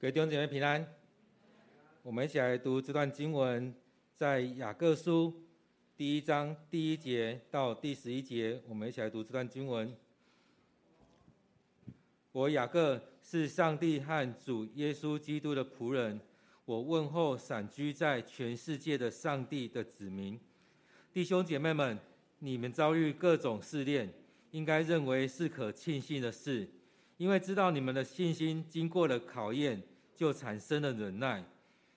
各位弟兄姐妹平安，我们一起来读这段经文，在雅各书第一章第一节到第十一节，我们一起来读这段经文。我雅各是上帝和主耶稣基督的仆人，我问候散居在全世界的上帝的子民，弟兄姐妹们，你们遭遇各种试炼，应该认为是可庆幸的事。因为知道你们的信心经过了考验，就产生了忍耐。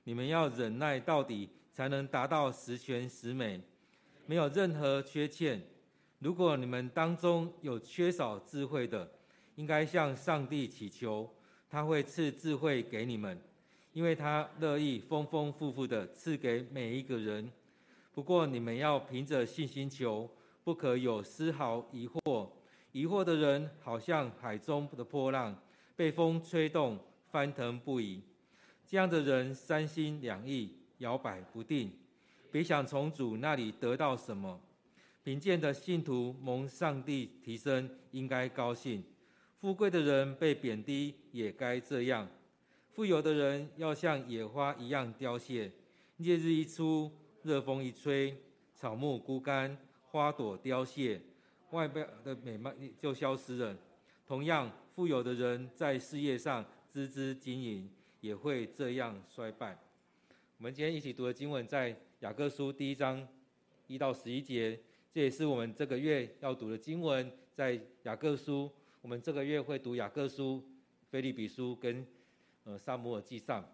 你们要忍耐到底，才能达到十全十美，没有任何缺欠。如果你们当中有缺少智慧的，应该向上帝祈求，他会赐智慧给你们，因为他乐意丰丰富富的赐给每一个人。不过你们要凭着信心求，不可有丝毫疑惑。疑惑的人，好像海中的波浪，被风吹动，翻腾不已。这样的人三心两意，摇摆不定。别想从主那里得到什么。贫贱的信徒蒙上帝提升，应该高兴；富贵的人被贬低，也该这样。富有的人要像野花一样凋谢。烈日一出，热风一吹，草木枯干，花朵凋谢。外表的美貌就消失了。同样，富有的人在事业上孜孜经营，也会这样衰败。我们今天一起读的经文在雅各书第一章一到十一节，这也是我们这个月要读的经文，在雅各书。我们这个月会读雅各书、腓利比书跟呃撒母耳记上。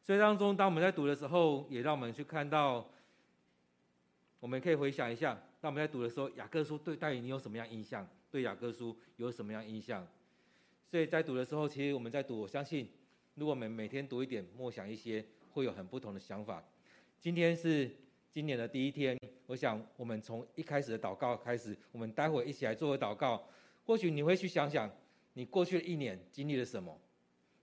所以当中，当我们在读的时候，也让我们去看到，我们可以回想一下。当我们在读的时候，雅各书对带你有什么样印象？对雅各书有什么样印象？所以在读的时候，其实我们在读，我相信，如果我们每天读一点，默想一些，会有很不同的想法。今天是今年的第一天，我想我们从一开始的祷告开始，我们待会一起来做个祷告。或许你会去想想，你过去的一年经历了什么？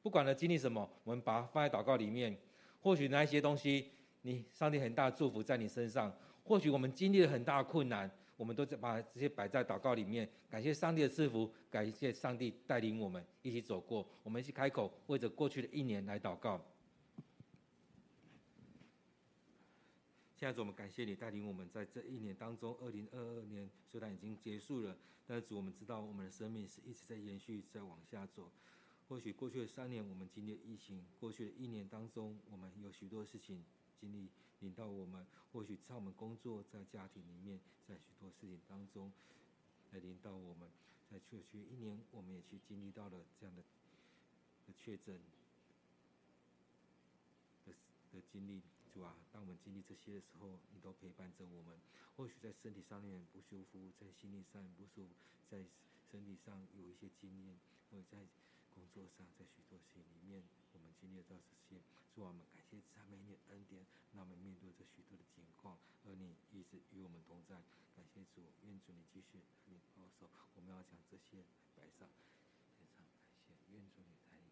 不管了经历什么，我们把它放在祷告里面。或许那一些东西，你上帝很大的祝福在你身上。或许我们经历了很大的困难，我们都在把这些摆在祷告里面，感谢上帝的赐福，感谢上帝带领我们一起走过，我们一起开口为着过去的一年来祷告。现在，我们感谢你带领我们在这一年当中，二零二二年虽然已经结束了，但是主，我们知道我们的生命是一直在延续，在往下走。或许过去的三年我们经历疫情，过去的一年当中我们有许多事情经历。领到我们，或许在我们工作、在家庭里面，在许多事情当中，来领导我们。在过去一年，我们也去经历到了这样的的确诊的的经历，主啊，当我们经历这些的时候，你都陪伴着我们。或许在身体上面不舒服，在心理上不舒服，在身体上有一些经验，或者在工作上，在许多事情里面，我们经历到这些，主啊，我们感谢赞美你的恩典。让我们面对这许多的情况，而你一直与我们同在。感谢主，愿主你继续你保守。我们要将这些摆上，非常感谢，愿主你带领。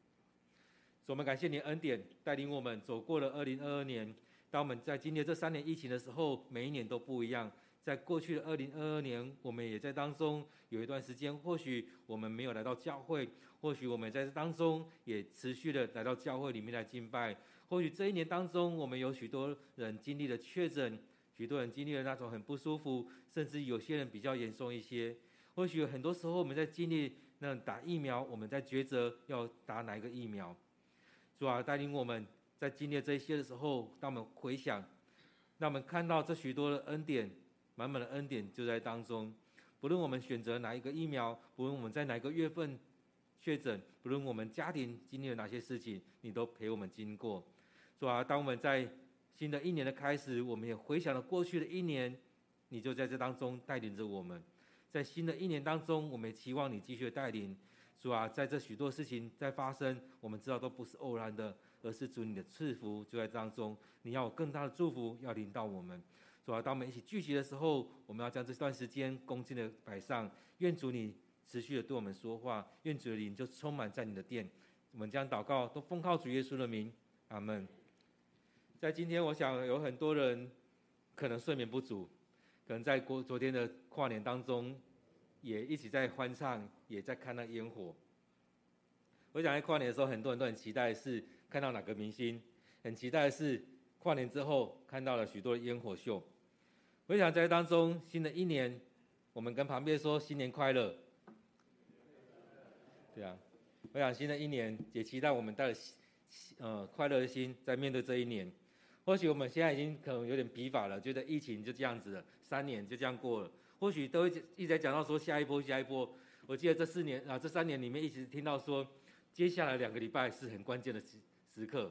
主，我们感谢你恩典带领我们走过了二零二二年。当我们在经历这三年疫情的时候，每一年都不一样。在过去的二零二二年，我们也在当中有一段时间，或许我们没有来到教会，或许我们在当中也持续的来到教会里面来敬拜。或许这一年当中，我们有许多人经历了确诊，许多人经历了那种很不舒服，甚至有些人比较严重一些。或许很多时候我们在经历那打疫苗，我们在抉择要打哪一个疫苗。主啊，带领我们在经历这些的时候，当我们回想，让我们看到这许多的恩典，满满的恩典就在当中。不论我们选择哪一个疫苗，不论我们在哪个月份确诊，不论我们家庭经历了哪些事情，你都陪我们经过。主啊，当我们在新的一年的开始，我们也回想了过去的一年，你就在这当中带领着我们。在新的一年当中，我们也期望你继续带领。主啊，在这许多事情在发生，我们知道都不是偶然的，而是主你的赐福就在当中。你要有更大的祝福要临到我们。主啊，当我们一起聚集的时候，我们要将这段时间恭敬的摆上。愿主你持续的对我们说话，愿主的灵就充满在你的殿。我们将祷告都奉靠主耶稣的名，阿门。在今天，我想有很多人可能睡眠不足，可能在过昨天的跨年当中，也一起在欢唱，也在看那烟火。我想在跨年的时候，很多人都很期待是看到哪个明星，很期待是跨年之后看到了许多烟火秀。我想在当中，新的一年，我们跟旁边说新年快乐。对啊，我想新的一年也期待我们带着呃快乐的心在面对这一年。或许我们现在已经可能有点疲乏了，觉得疫情就这样子了，三年就这样过了。或许都一直在讲到说下一波下一波。我记得这四年啊，这三年里面一直听到说，接下来两个礼拜是很关键的时时刻，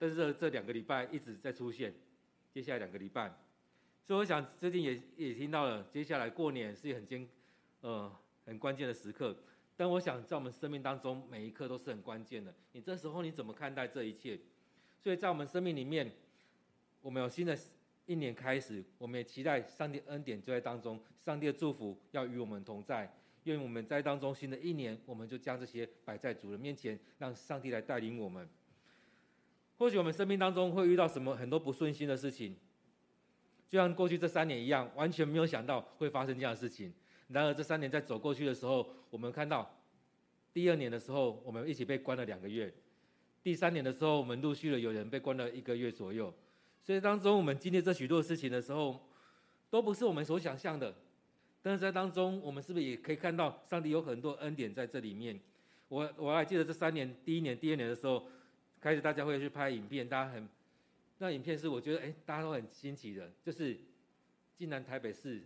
但是这这两个礼拜一直在出现，接下来两个礼拜。所以我想最近也也听到了，接下来过年是很艰，呃，很关键的时刻。但我想在我们生命当中，每一刻都是很关键的。你这时候你怎么看待这一切？所以在我们生命里面，我们有新的一年开始，我们也期待上帝恩典就在当中，上帝的祝福要与我们同在。愿我们在当中新的一年，我们就将这些摆在主人面前，让上帝来带领我们。或许我们生命当中会遇到什么很多不顺心的事情。就像过去这三年一样，完全没有想到会发生这样的事情。然而这三年在走过去的时候，我们看到第二年的时候，我们一起被关了两个月；第三年的时候，我们陆续的有人被关了一个月左右。所以当中我们经历这许多事情的时候，都不是我们所想象的。但是在当中，我们是不是也可以看到上帝有很多恩典在这里面？我我还记得这三年，第一年、第二年的时候，开始大家会去拍影片，大家很。那影片是我觉得，哎，大家都很新奇的，就是，竟然台北市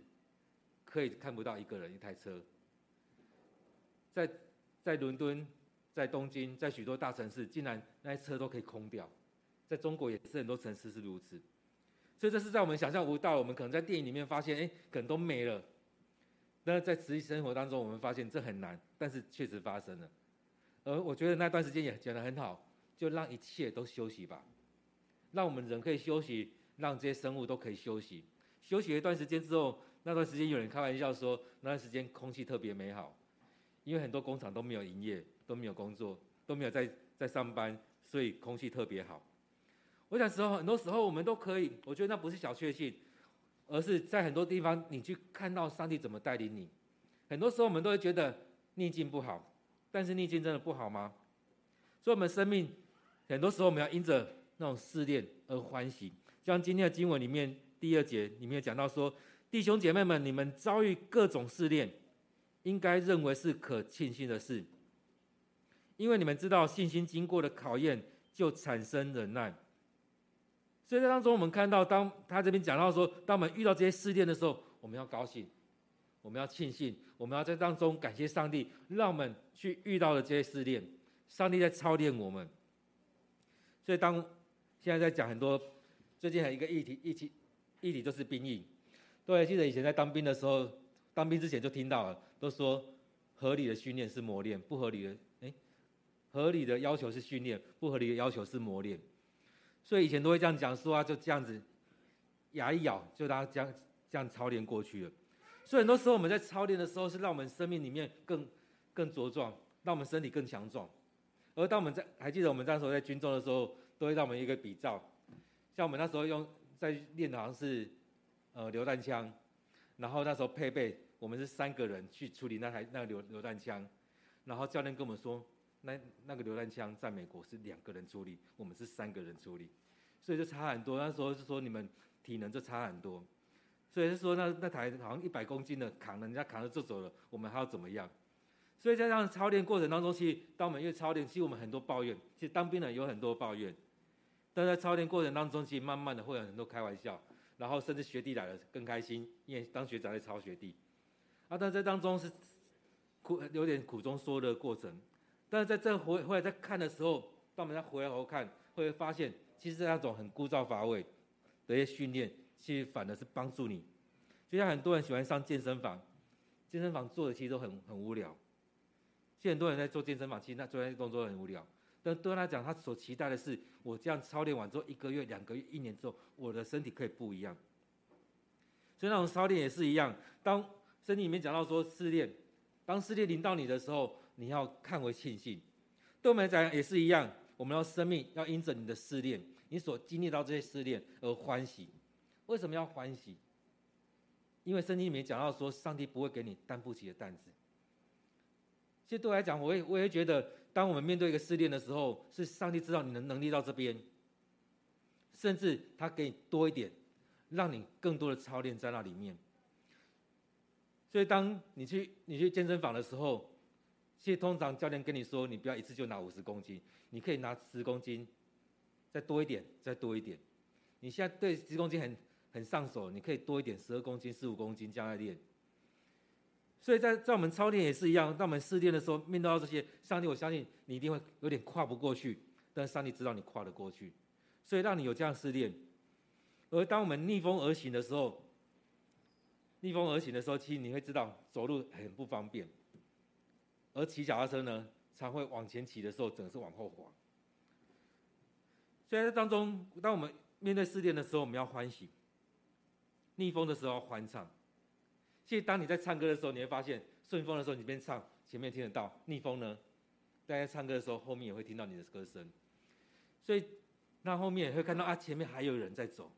可以看不到一个人一台车，在在伦敦、在东京、在许多大城市，竟然那些车都可以空掉，在中国也是很多城市是如此，所以这是在我们想象不到，我们可能在电影里面发现，哎，可能都没了，那在实际生活当中，我们发现这很难，但是确实发生了，而我觉得那段时间也讲得很好，就让一切都休息吧。让我们人可以休息，让这些生物都可以休息。休息一段时间之后，那段时间有人开玩笑说，那段时间空气特别美好，因为很多工厂都没有营业，都没有工作，都没有在在上班，所以空气特别好。我想时候很多时候我们都可以，我觉得那不是小确幸，而是在很多地方你去看到上帝怎么带领你。很多时候我们都会觉得逆境不好，但是逆境真的不好吗？所以，我们生命很多时候我们要因着。那种试炼而欢喜，像今天的经文里面第二节里面讲到说，弟兄姐妹们，你们遭遇各种试炼，应该认为是可庆幸的事，因为你们知道信心经过的考验就产生忍耐。所以在当中，我们看到当他这边讲到说，当我们遇到这些试炼的时候，我们要高兴，我们要庆幸，我们要在当中感谢上帝，让我们去遇到了这些试炼，上帝在操练我们。所以当现在在讲很多，最近还有一个议题，议题，议题就是兵役。对，记得以前在当兵的时候，当兵之前就听到了，都说合理的训练是磨练，不合理的，哎，合理的要求是训练，不合理的要求是磨练。所以以前都会这样讲说啊，就这样子，牙一咬就大家这样这样操练过去了。所以很多时候我们在操练的时候，是让我们生命里面更更茁壮，让我们身体更强壮。而当我们在还记得我们那时候在军中的时候。都会让我们一个比照，像我们那时候用在练的好像是呃榴弹枪，然后那时候配备我们是三个人去处理那台那个榴榴弹枪，然后教练跟我们说，那那个榴弹枪在美国是两个人处理，我们是三个人处理，所以就差很多。那时候是说你们体能就差很多，所以是说那那台好像一百公斤的扛人家扛着就走了，我们还要怎么样？所以在这样操练过程当中，其实当我们越操练，其实我们很多抱怨，其实当兵的有很多抱怨。但在操练过程当中，其实慢慢的会有很多开玩笑，然后甚至学弟来了更开心，因为当学长在操学弟，啊，但在当中是苦有点苦中说的过程。但是在这回回来再看的时候，当我们再回来后看，会发现其实那种很枯燥乏味的一些训练，其实反而是帮助你。就像很多人喜欢上健身房，健身房做的其实都很很无聊。其实很多人在做健身房，其实那做那些动作很无聊。但对他讲，他所期待的是，我这样操练完之后，一个月、两个月、一年之后，我的身体可以不一样。所以那种操练也是一样。当圣经里面讲到说试炼，当试炼临到你的时候，你要看为庆幸。对我们来讲也是一样，我们要生命要因着你的试炼，你所经历到这些试炼而欢喜。为什么要欢喜？因为圣经里面讲到说，上帝不会给你担不起的担子。其实对我来讲，我也我也觉得。当我们面对一个试炼的时候，是上帝知道你的能力到这边，甚至他给你多一点，让你更多的操练在那里面。所以，当你去你去健身房的时候，其实通常教练跟你说，你不要一次就拿五十公斤，你可以拿十公斤，再多一点，再多一点。你现在对十公斤很很上手，你可以多一点，十二公斤、十五公斤这样来练。所以在在我们操练也是一样，当我们试炼的时候，面对到这些，上帝，我相信你一定会有点跨不过去，但上帝知道你跨得过去，所以让你有这样试炼。而当我们逆风而行的时候，逆风而行的时候，其实你会知道走路很不方便，而骑脚踏车呢，常会往前骑的时候，整个是往后滑。所以在当中，当我们面对试炼的时候，我们要欢喜；逆风的时候要欢唱。其实当你在唱歌的时候，你会发现顺风的时候你边唱，前面听得到；逆风呢，大家唱歌的时候，后面也会听到你的歌声。所以那后面也会看到啊，前面还有人在走。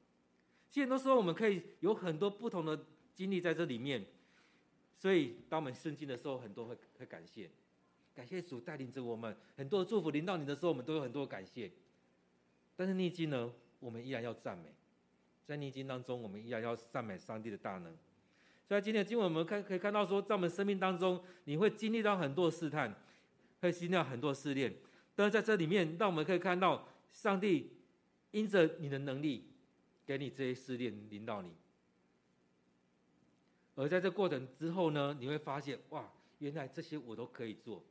其实很多时候我们可以有很多不同的。经历在这里面，所以当我们顺境的时候，很多会会感谢，感谢主带领着我们，很多的祝福临到你的时候，我们都有很多感谢。但是逆境呢，我们依然要赞美，在逆境当中，我们依然要赞美上帝的大能。所以今天的经文我们看可以看到说，在我们生命当中，你会经历到很多试探，会经历到很多试炼，但是在这里面，让我们可以看到上帝因着你的能力，给你这些试炼临到你。而在这过程之后呢，你会发现，哇，原来这些我都可以做。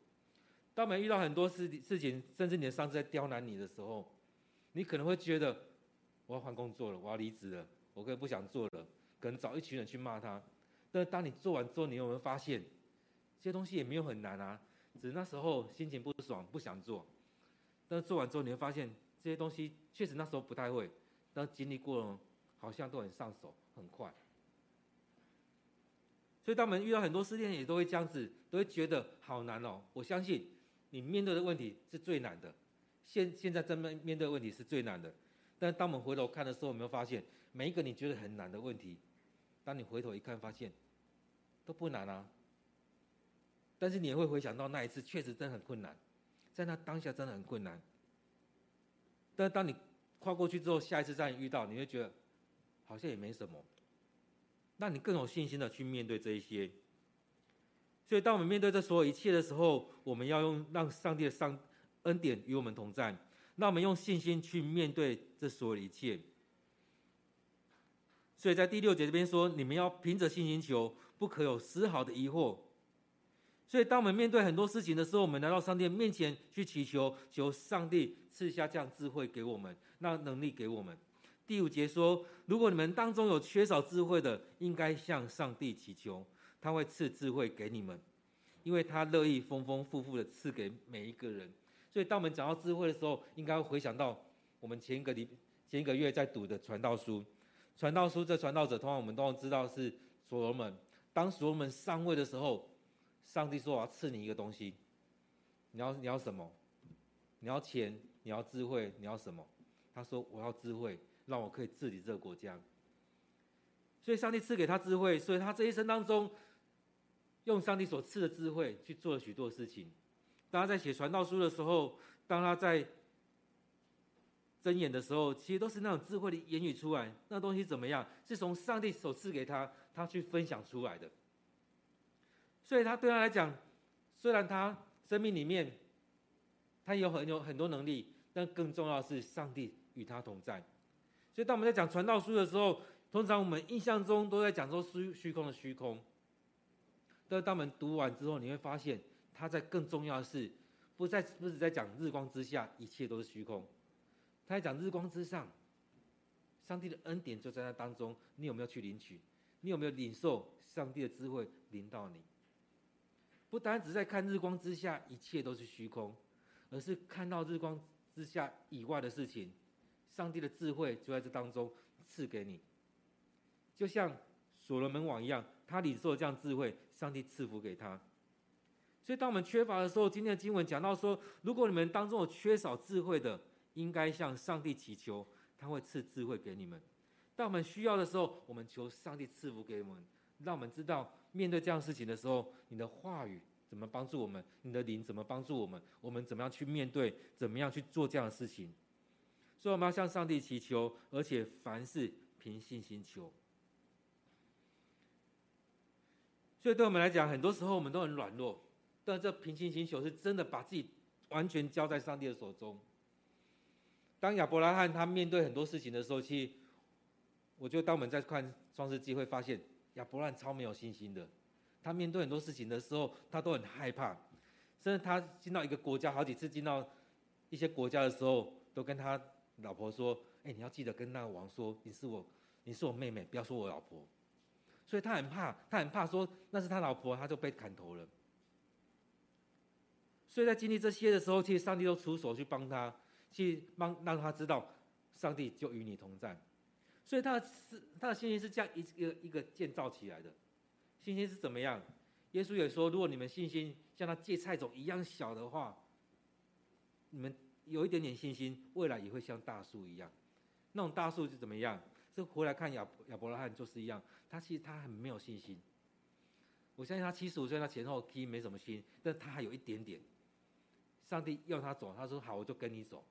当我们遇到很多事事情，甚至你的上司在刁难你的时候，你可能会觉得，我要换工作了，我要离职了，我可以不想做了，可能找一群人去骂他。但当你做完之后，你有没有发现，这些东西也没有很难啊，只是那时候心情不爽，不想做。但是做完之后，你会发现这些东西确实那时候不太会，但经历过了，好像都很上手，很快。所以，当我们遇到很多试炼，也都会这样子，都会觉得好难哦。我相信你面对的问题是最难的，现现在正面面对的问题是最难的。但当我们回头看的时候，有没有发现每一个你觉得很难的问题，当你回头一看，发现都不难啊。但是你也会回想到那一次，确实真的很困难，在那当下真的很困难。但当你跨过去之后，下一次再遇到，你会觉得好像也没什么。那你更有信心的去面对这一些。所以，当我们面对这所有一切的时候，我们要用让上帝的上恩典与我们同在。那我们用信心去面对这所有一切。所以在第六节这边说，你们要凭着信心求，不可有丝毫的疑惑。所以，当我们面对很多事情的时候，我们来到上帝面前去祈求，求上帝赐下这样智慧给我们，那能力给我们。第五节说：“如果你们当中有缺少智慧的，应该向上帝祈求，他会赐智慧给你们，因为他乐意丰丰富富的赐给每一个人。”所以，当我们讲到智慧的时候，应该回想到我们前一个礼前一个月在读的传道书。传道书这传道者，通常我们都知道是所罗门。当所罗门上位的时候，上帝说：“我要赐你一个东西，你要你要什么？你要钱？你要智慧？你要什么？”他说：“我要智慧。”让我可以治理这个国家，所以上帝赐给他智慧，所以他这一生当中，用上帝所赐的智慧去做了许多事情。当他在写传道书的时候，当他在箴言的时候，其实都是那种智慧的言语出来。那东西怎么样？是从上帝所赐给他，他去分享出来的。所以他对他来讲，虽然他生命里面他有很有很多能力，但更重要的是上帝与他同在。所以，当我们在讲传道书的时候，通常我们印象中都在讲说虚虚空的虚空。但，当我们读完之后，你会发现，他在更重要的是，不在不是在讲日光之下一切都是虚空，他在讲日光之上，上帝的恩典就在那当中。你有没有去领取？你有没有领受上帝的智慧临到你？不单只在看日光之下一切都是虚空，而是看到日光之下以外的事情。上帝的智慧就在这当中赐给你，就像所罗门王一样，他领受这样智慧，上帝赐福给他。所以，当我们缺乏的时候，今天的经文讲到说，如果你们当中有缺少智慧的，应该向上帝祈求，他会赐智慧给你们。当我们需要的时候，我们求上帝赐福给我们，让我们知道面对这样事情的时候，你的话语怎么帮助我们？你的灵怎么帮助我们？我们怎么样去面对？怎么样去做这样的事情？所以我们要向上帝祈求，而且凡事凭信心求。所以对我们来讲，很多时候我们都很软弱，但这凭信心求是真的把自己完全交在上帝的手中。当亚伯拉罕他面对很多事情的时候，其实我觉得当我们在看创世纪会发现，亚伯拉罕超没有信心的。他面对很多事情的时候，他都很害怕，甚至他进到一个国家，好几次进到一些国家的时候，都跟他老婆说：“哎、你要记得跟那个王说，你是我，你是我妹妹，不要说我老婆。”所以他很怕，他很怕说那是他老婆，他就被砍头了。所以在经历这些的时候，其实上帝都出手去帮他，去帮让他知道，上帝就与你同在。所以他的他的信心是这样一个一个建造起来的。信心是怎么样？耶稣也说，如果你们信心像那芥菜种一样小的话，你们有一点点信心，未来也会像大树一样。那种大树是怎么样？是回来看亚亚伯拉罕就是一样，他其实他很没有信心。我相信他七十五岁，他前后其实没什么心，但他还有一点点。上帝要他走，他说好，我就跟你走。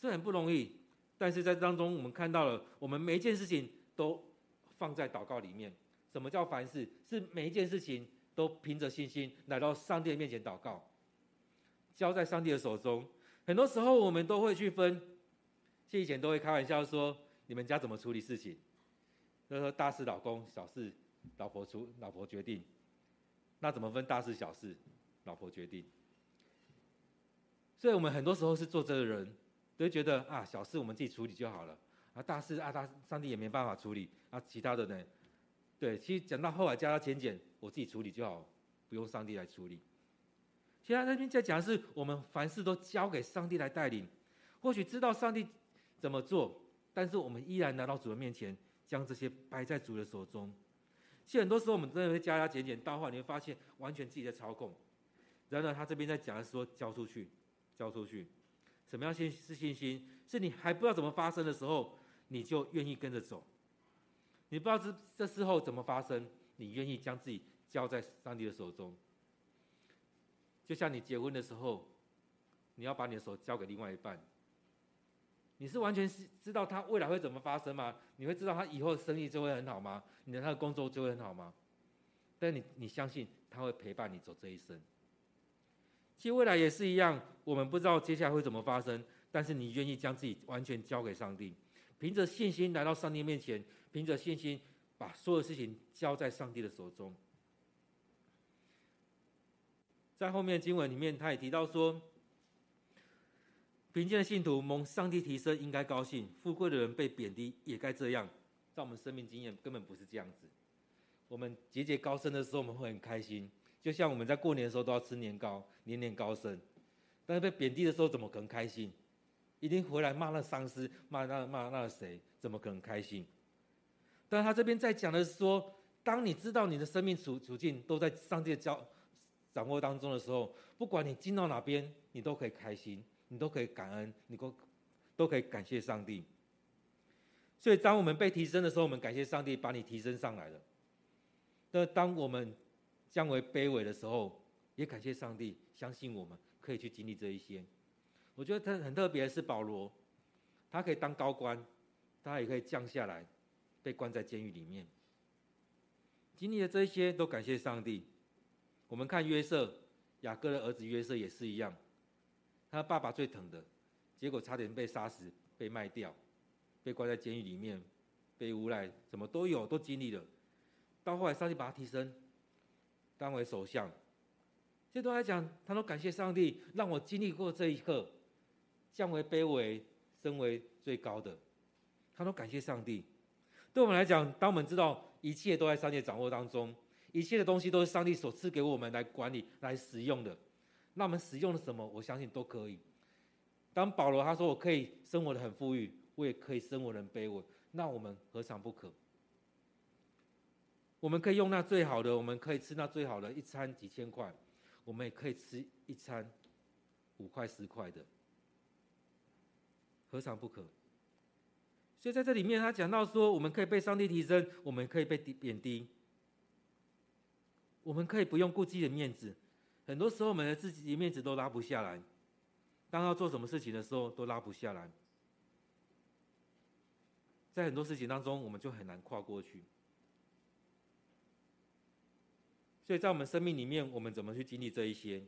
是很不容易，但是在当中我们看到了，我们每一件事情都。放在祷告里面，什么叫凡事？是每一件事情都凭着信心来到上帝的面前祷告，交在上帝的手中。很多时候我们都会去分，以前都会开玩笑说：“你们家怎么处理事情？”就是说大事老公，小事老婆出，老婆决定。那怎么分大事小事？老婆决定。所以我们很多时候是做这个人，都会觉得啊，小事我们自己处理就好了。啊，大事啊，大上帝也没办法处理啊，其他的呢？对，其实讲到后来加加减减，我自己处理就好，不用上帝来处理。其实那边在讲的是，我们凡事都交给上帝来带领。或许知道上帝怎么做，但是我们依然来到主的面前，将这些摆在主的手中。其实很多时候我们真的会加加减减，到后来你会发现完全自己在操控。然而他这边在讲的是说，交出去，交出去。什么样信是信心？是你还不知道怎么发生的时候。你就愿意跟着走，你不知道这这时候怎么发生，你愿意将自己交在上帝的手中。就像你结婚的时候，你要把你的手交给另外一半，你是完全是知道他未来会怎么发生吗？你会知道他以后的生意就会很好吗？你的他的工作就会很好吗？但你你相信他会陪伴你走这一生。其实未来也是一样，我们不知道接下来会怎么发生，但是你愿意将自己完全交给上帝。凭着信心来到上帝面前，凭着信心把所有事情交在上帝的手中。在后面经文里面，他也提到说：“贫贱的信徒蒙上帝提升，应该高兴；富贵的人被贬低，也该这样。”在我们生命经验，根本不是这样子。我们节节高升的时候，我们会很开心，就像我们在过年的时候都要吃年糕，年年高升。但是被贬低的时候，怎么可能开心？一定回来骂那上司，骂那骂那谁，怎么可能开心？但他这边在讲的是说，当你知道你的生命处处境都在上帝的教掌握当中的时候，不管你进到哪边，你都可以开心，你都可以感恩，你都都可以感谢上帝。所以，当我们被提升的时候，我们感谢上帝把你提升上来了。那当我们降为卑微的时候，也感谢上帝，相信我们可以去经历这一些。我觉得他很特别的是保罗，他可以当高官，他也可以降下来，被关在监狱里面。经历了这些，都感谢上帝。我们看约瑟，雅各的儿子约瑟也是一样，他爸爸最疼的，结果差点被杀死，被卖掉，被关在监狱里面，被诬赖，什么都有，都经历了。到后来，上帝把他提升，当为首相。这都来讲，他都感谢上帝，让我经历过这一刻。降为卑微，升为最高的，他都感谢上帝。对我们来讲，当我们知道一切都在上帝掌握当中，一切的东西都是上帝所赐给我们来管理、来使用的，那我们使用了什么？我相信都可以。当保罗他说：“我可以生活得很富裕，我也可以生活得很卑微。”那我们何尝不可？我们可以用那最好的，我们可以吃那最好的，一餐几千块，我们也可以吃一餐五块十块的。何尝不可？所以在这里面，他讲到说，我们可以被上帝提升，我们可以被贬低。我们可以不用顾自己的面子，很多时候我们的自己的面子都拉不下来，当要做什么事情的时候都拉不下来，在很多事情当中我们就很难跨过去。所以在我们生命里面，我们怎么去经历这一些？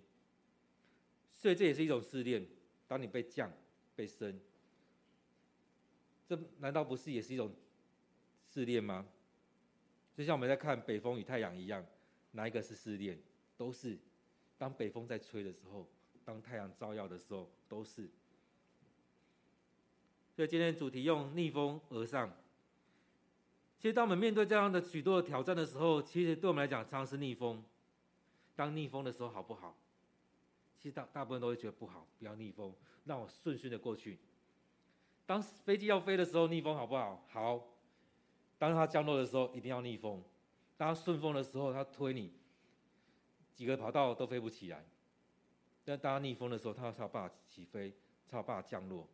所以这也是一种试炼。当你被降、被升，这难道不是也是一种试炼吗？就像我们在看北风与太阳一样，哪一个是试炼？都是。当北风在吹的时候，当太阳照耀的时候，都是。所以今天主题用逆风而上。其实，当我们面对这样的许多的挑战的时候，其实对我们来讲，常常是逆风。当逆风的时候，好不好？其实大大部分都会觉得不好，不要逆风，让我顺顺的过去。当飞机要飞的时候，逆风好不好？好。当它降落的时候，一定要逆风。当顺风的时候，它推你几个跑道都飞不起来。但当逆风的时候，它才有办法起飞，才有办法降落。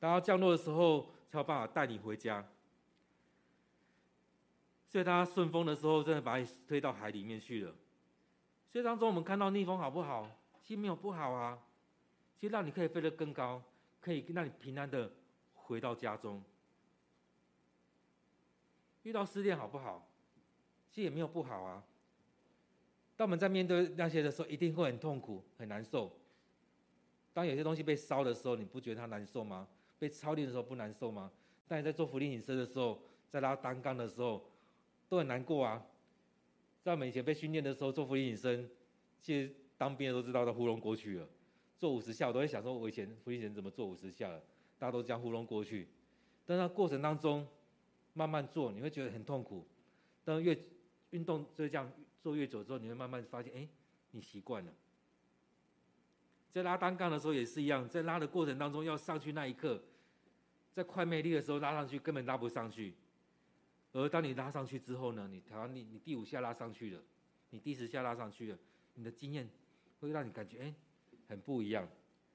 当它降落的时候，才有办法带你回家。所以，他顺风的时候，真的把你推到海里面去了。所以当中，我们看到逆风好不好？其实没有不好啊。其实让你可以飞得更高，可以让你平安的回到家中。遇到失恋好不好？其实也没有不好啊。当我们在面对那些的时候，一定会很痛苦、很难受。当有些东西被烧的时候，你不觉得它难受吗？被操练的时候不难受吗？但你在做伏地挺身的时候，在拉单杠的时候。都很难过啊！在我们以前被训练的时候做伏地挺身，其实当兵的都知道都糊弄过去了。做五十下，我都会想说，我以前伏地挺身怎么做五十下了？大家都这样糊弄过去。但那过程当中，慢慢做，你会觉得很痛苦。但越运动就这样做越久之后，你会慢慢发现，哎，你习惯了。在拉单杠的时候也是一样，在拉的过程当中要上去那一刻，在快没力的时候拉上去根本拉不上去。而当你拉上去之后呢，你调你你第五下拉上去了，你第十下拉上去了，你的经验会让你感觉哎很不一样，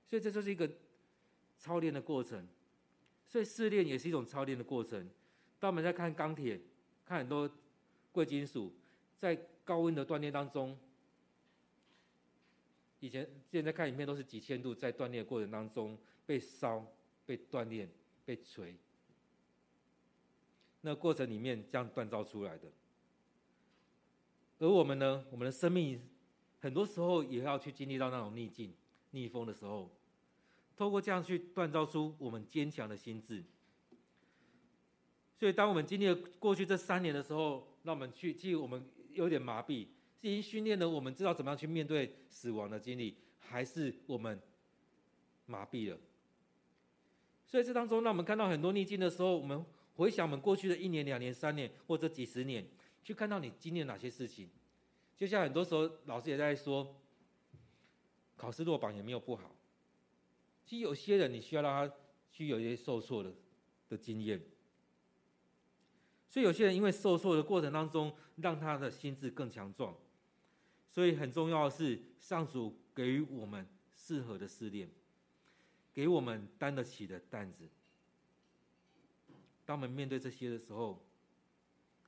所以这就是一个操练的过程，所以试炼也是一种操练的过程。当我们在看钢铁，看很多贵金属，在高温的锻炼当中，以前现在看影片都是几千度，在锻炼过程当中被烧、被锻炼、被锤。那过程里面这样锻造出来的，而我们呢，我们的生命很多时候也要去经历到那种逆境、逆风的时候，透过这样去锻造出我们坚强的心智。所以，当我们经历了过去这三年的时候，让我们去，其实我们有点麻痹，是已经训练了我们知道怎么样去面对死亡的经历，还是我们麻痹了？所以这当中，让我们看到很多逆境的时候，我们。回想我们过去的一年、两年、三年或者几十年，去看到你经历了哪些事情。就像很多时候老师也在说，考试落榜也没有不好。其实有些人你需要让他去有一些受挫的的经验。所以有些人因为受挫的过程当中，让他的心智更强壮。所以很重要的是，上主给予我们适合的试炼，给我们担得起的担子。当我们面对这些的时候，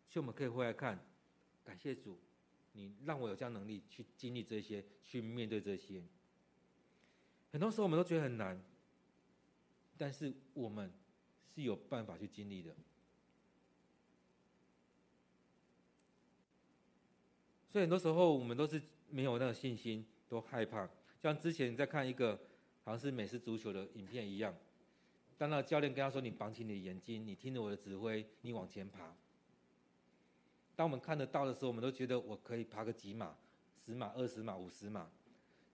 其实我们可以回来看，感谢主，你让我有这样能力去经历这些，去面对这些。很多时候我们都觉得很难，但是我们是有办法去经历的。所以很多时候我们都是没有那个信心，都害怕。像之前在看一个好像是美式足球的影片一样。当那个教练跟他说：“你绑起你的眼睛，你听着我的指挥，你往前爬。”当我们看得到的时候，我们都觉得我可以爬个几码，十码、二十码、五十码。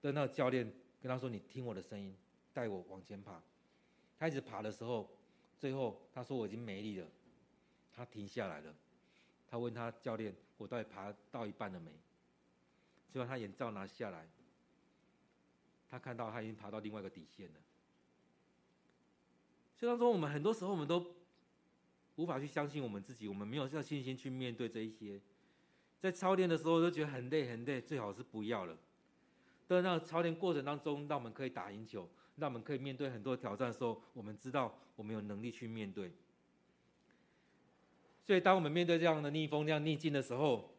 但那个教练跟他说：“你听我的声音，带我往前爬。”他一直爬的时候，最后他说：“我已经没力了。”他停下来了。他问他教练：“我到底爬到一半了没？”就把他眼罩拿下来，他看到他已经爬到另外一个底线了。这当中，我们很多时候我们都无法去相信我们自己，我们没有这信心去面对这一些。在操练的时候都觉得很累很累，最好是不要了。但那操练过程当中，让我们可以打赢球，让我们可以面对很多挑战的时候，我们知道我们有能力去面对。所以，当我们面对这样的逆风、这样逆境的时候，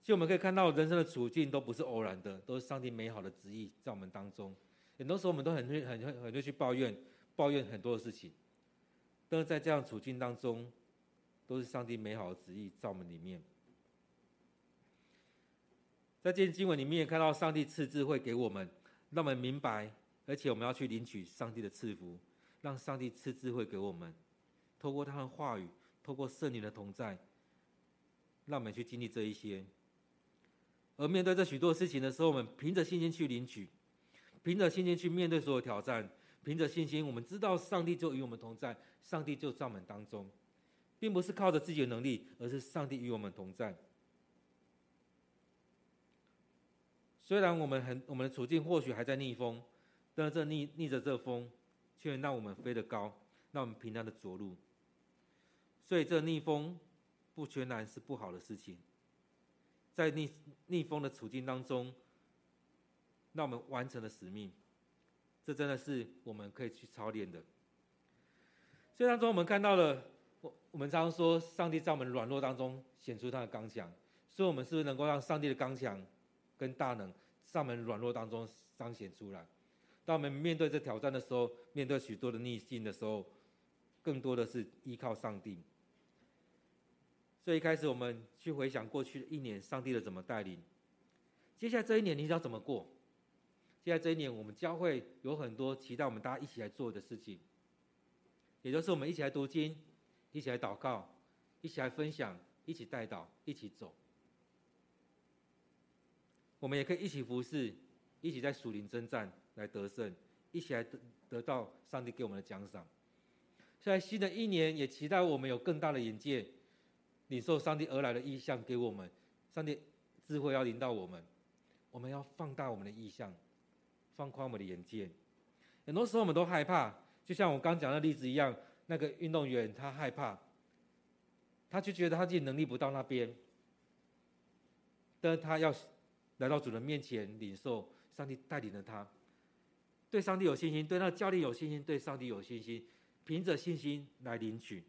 其实我们可以看到，人生的处境都不是偶然的，都是上帝美好的旨意在我们当中。很多时候，我们都很会、很会、很会去抱怨，抱怨很多的事情。但是在这样处境当中，都是上帝美好的旨意在我们里面。在这经文里面，看到上帝赐智慧给我们，让我们明白，而且我们要去领取上帝的赐福，让上帝赐智慧给我们，透过他的话语，透过圣灵的同在，让我们去经历这一些。而面对这许多事情的时候，我们凭着信心去领取，凭着信心去面对所有挑战，凭着信心，我们知道上帝就与我们同在，上帝就在我们当中，并不是靠着自己的能力，而是上帝与我们同在。虽然我们很，我们的处境或许还在逆风，但这逆逆着这风，却让我们飞得高，让我们平安的着陆。所以这逆风不全然是不好的事情。在逆逆风的处境当中，让我们完成了使命，这真的是我们可以去操练的。所以当中我们看到了，我我们常常说，上帝在我们软弱当中显出他的刚强，所以我们是不是能够让上帝的刚强跟大能在我们软弱当中彰显出来？当我们面对这挑战的时候，面对许多的逆境的时候，更多的是依靠上帝。所以一开始我们去回想过去的一年，上帝的怎么带领？接下来这一年你要怎么过？接下来这一年，我们教会有很多期待我们大家一起来做的事情，也就是我们一起来读经，一起来祷告，一起来分享，一起带祷，一起走。我们也可以一起服侍，一起在属灵征战来得胜，一起来得得到上帝给我们的奖赏。现在新的一年，也期待我们有更大的眼界。领受上帝而来的意象给我们，上帝智慧要临到我们，我们要放大我们的意象，放宽我们的眼界。很多时候我们都害怕，就像我刚讲的例子一样，那个运动员他害怕，他就觉得他自己能力不到那边，但是他要来到主人面前领受上帝带领的他，对上帝有信心，对那个教练有信心，对上帝有信心，凭着信心来领取。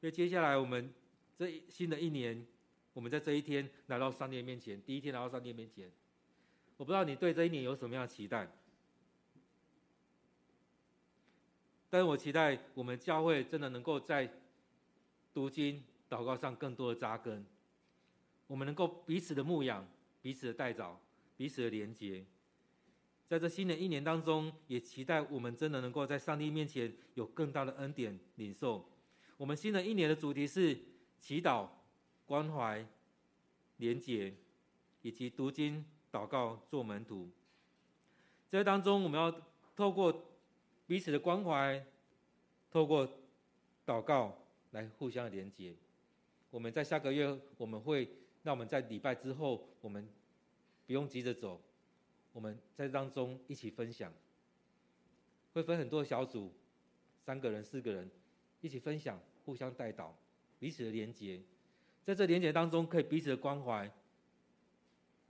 所以接下来我们这新的一年，我们在这一天来到上帝面前，第一天来到上帝面前，我不知道你对这一年有什么样的期待，但是我期待我们教会真的能够在读经、祷告上更多的扎根，我们能够彼此的牧养、彼此的代祷、彼此的连结，在这新的一年当中，也期待我们真的能够在上帝面前有更大的恩典领受。我们新的一年的主题是祈祷、关怀、连结，以及读经、祷告、做门徒。在当中，我们要透过彼此的关怀，透过祷告来互相连接。我们在下个月，我们会那我们在礼拜之后，我们不用急着走，我们在当中一起分享，会分很多小组，三个人、四个人一起分享。互相带导，彼此的连接，在这连接当中可以彼此的关怀。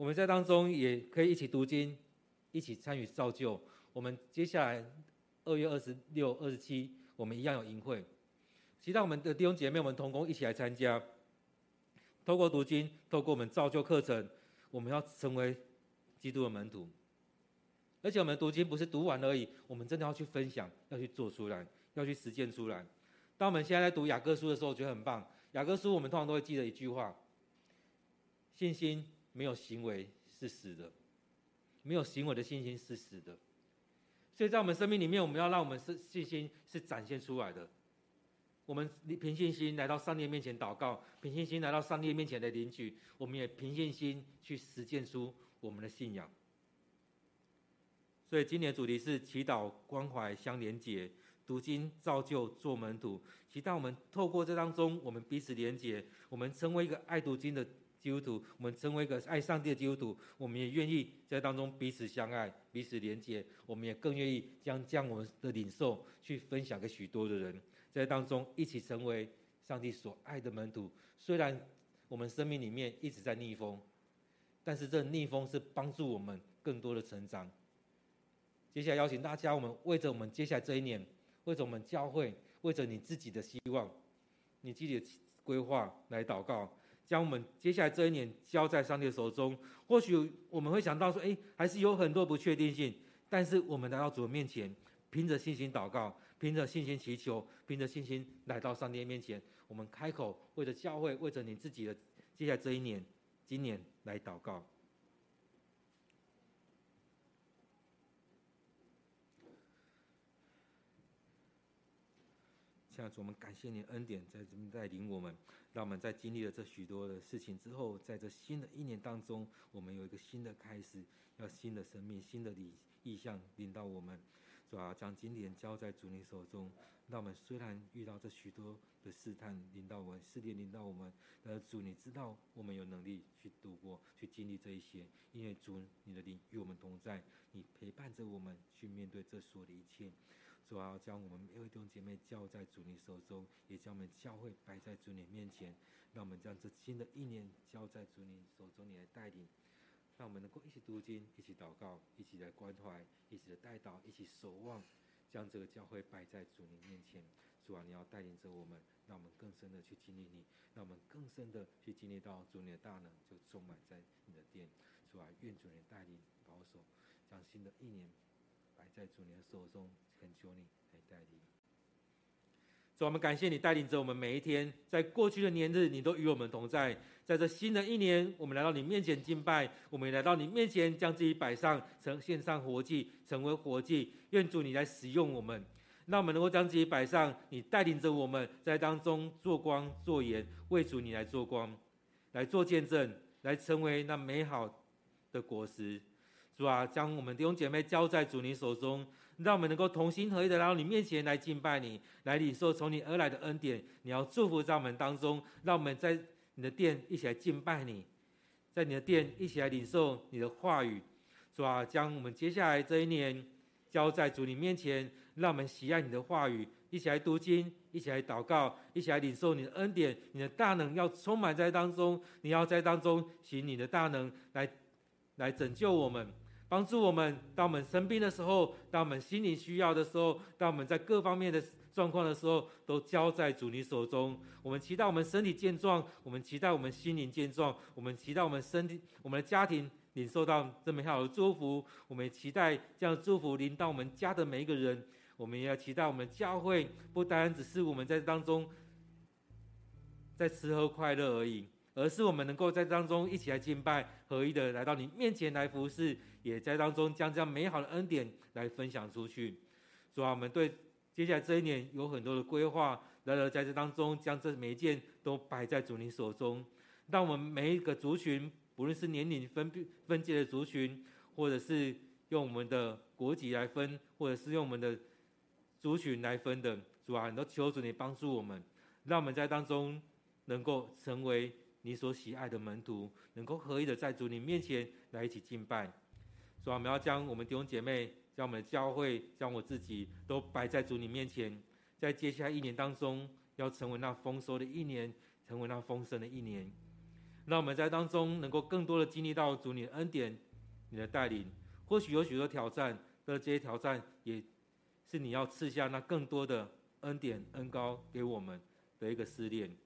我们在当中也可以一起读经，一起参与造就。我们接下来二月二十六、二十七，我们一样有营会，期待我们的弟兄姐妹我们同工一起来参加。透过读经，透过我们造就课程，我们要成为基督的门徒。而且我们读经不是读完而已，我们真的要去分享，要去做出来，要去实践出来。当我们现在在读雅各书的时候，我觉得很棒。雅各书我们通常都会记得一句话：信心没有行为是死的，没有行为的信心是死的。所以在我们生命里面，我们要让我们是信心是展现出来的。我们凭信心来到上帝面前祷告，凭信心来到上帝面前来领取，我们也凭信心去实践出我们的信仰。所以今年的主题是祈祷、关怀、相连结。读经造就做门徒，期待我们透过这当中，我们彼此连结，我们成为一个爱读经的基督徒，我们成为一个爱上帝的基督徒，我们也愿意在当中彼此相爱、彼此连接，我们也更愿意将将我们的领受去分享给许多的人，在当中一起成为上帝所爱的门徒。虽然我们生命里面一直在逆风，但是这逆风是帮助我们更多的成长。接下来邀请大家，我们为着我们接下来这一年。为着我们教会，为着你自己的希望，你自己的规划来祷告。将我们接下来这一年交在上帝的手中。或许我们会想到说，哎，还是有很多不确定性。但是我们来到主的面前，凭着信心祷告，凭着信心祈求，凭着信心来到上帝面前，我们开口为着教会，为着你自己的接下来这一年，今年来祷告。亲爱的主，我们感谢你恩典在这边带领我们，让我们在经历了这许多的事情之后，在这新的一年当中，我们有一个新的开始，要新的生命、新的理意象领导我们，主啊，将今年交在主你手中。让我们虽然遇到这许多的试探领导我们，试炼领导我们，但是，主你知道我们有能力去度过、去经历这一些，因为主你的灵与我们同在，你陪伴着我们去面对这所有的一切。主要将我们每位弟兄姐妹交在主你手中，也将我们教会摆在主你面前，让我们将这新的一年交在主你手中，你来带领，让我们能够一起读经，一起祷告，一起来关怀，一起来带祷，一起守望，将这个教会摆在主你面前。主啊，你要带领着我们，让我们更深的去经历你，让我们更深的去经历到主你的大能就充满在你的殿。主啊，愿主你带领保守，将新的一年在主你的手中。恳求你来带领，主，我们感谢你带领着我们每一天。在过去的年日，你都与我们同在。在这新的一年，我们来到你面前敬拜，我们也来到你面前，将自己摆上，成献上活祭，成为活祭。愿主你来使用我们，让我们能够将自己摆上。你带领着我们在当中做光做盐，为主你来做光，来做见证，来成为那美好的果实。主啊，将我们弟兄姐妹交在主你手中。让我们能够同心合意的来到你面前来敬拜你，来领受从你而来的恩典。你要祝福在我们当中，让我们在你的殿一起来敬拜你，在你的殿一起来领受你的话语。主啊，将我们接下来这一年交在主你面前，让我们喜爱你的话语，一起来读经，一起来祷告，一起来领受你的恩典。你的大能要充满在当中，你要在当中行你的大能来来拯救我们。帮助我们，当我们生病的时候，当我们心里需要的时候，当我们在各方面的状况的时候，都交在主你手中。我们期待我们身体健壮，我们期待我们心灵健壮，我们期待我们身体、我们的家庭领受到这么好的祝福。我们也期待这样的祝福临到我们家的每一个人。我们也要期待我们教会不单只是我们在当中在吃喝快乐而已。而是我们能够在当中一起来敬拜，合一的来到你面前来服侍，也在当中将这样美好的恩典来分享出去。主啊，我们对接下来这一年有很多的规划，然而在这当中将这每一件都摆在主你手中，让我们每一个族群，不论是年龄分分界的族群，或者是用我们的国籍来分，或者是用我们的族群来分的，主啊，你都求主你帮助我们，让我们在当中能够成为。你所喜爱的门徒，能够合一的在主你面前来一起敬拜。所以我们要将我们弟兄姐妹、将我们的教会、将我自己都摆在主你面前，在接下来一年当中，要成为那丰收的一年，成为那丰盛的一年。让我们在当中能够更多的经历到主你的恩典、你的带领。或许有许多挑战，但这些挑战也是你要赐下那更多的恩典、恩膏给我们的一个试炼。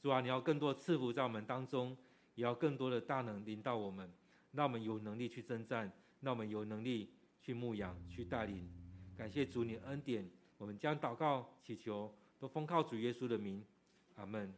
主啊，你要更多赐福在我们当中，也要更多的大能临到我们，让我们有能力去征战，让我们有能力去牧养、去带领。感谢主你恩典，我们将祷告祈求都封靠主耶稣的名，阿门。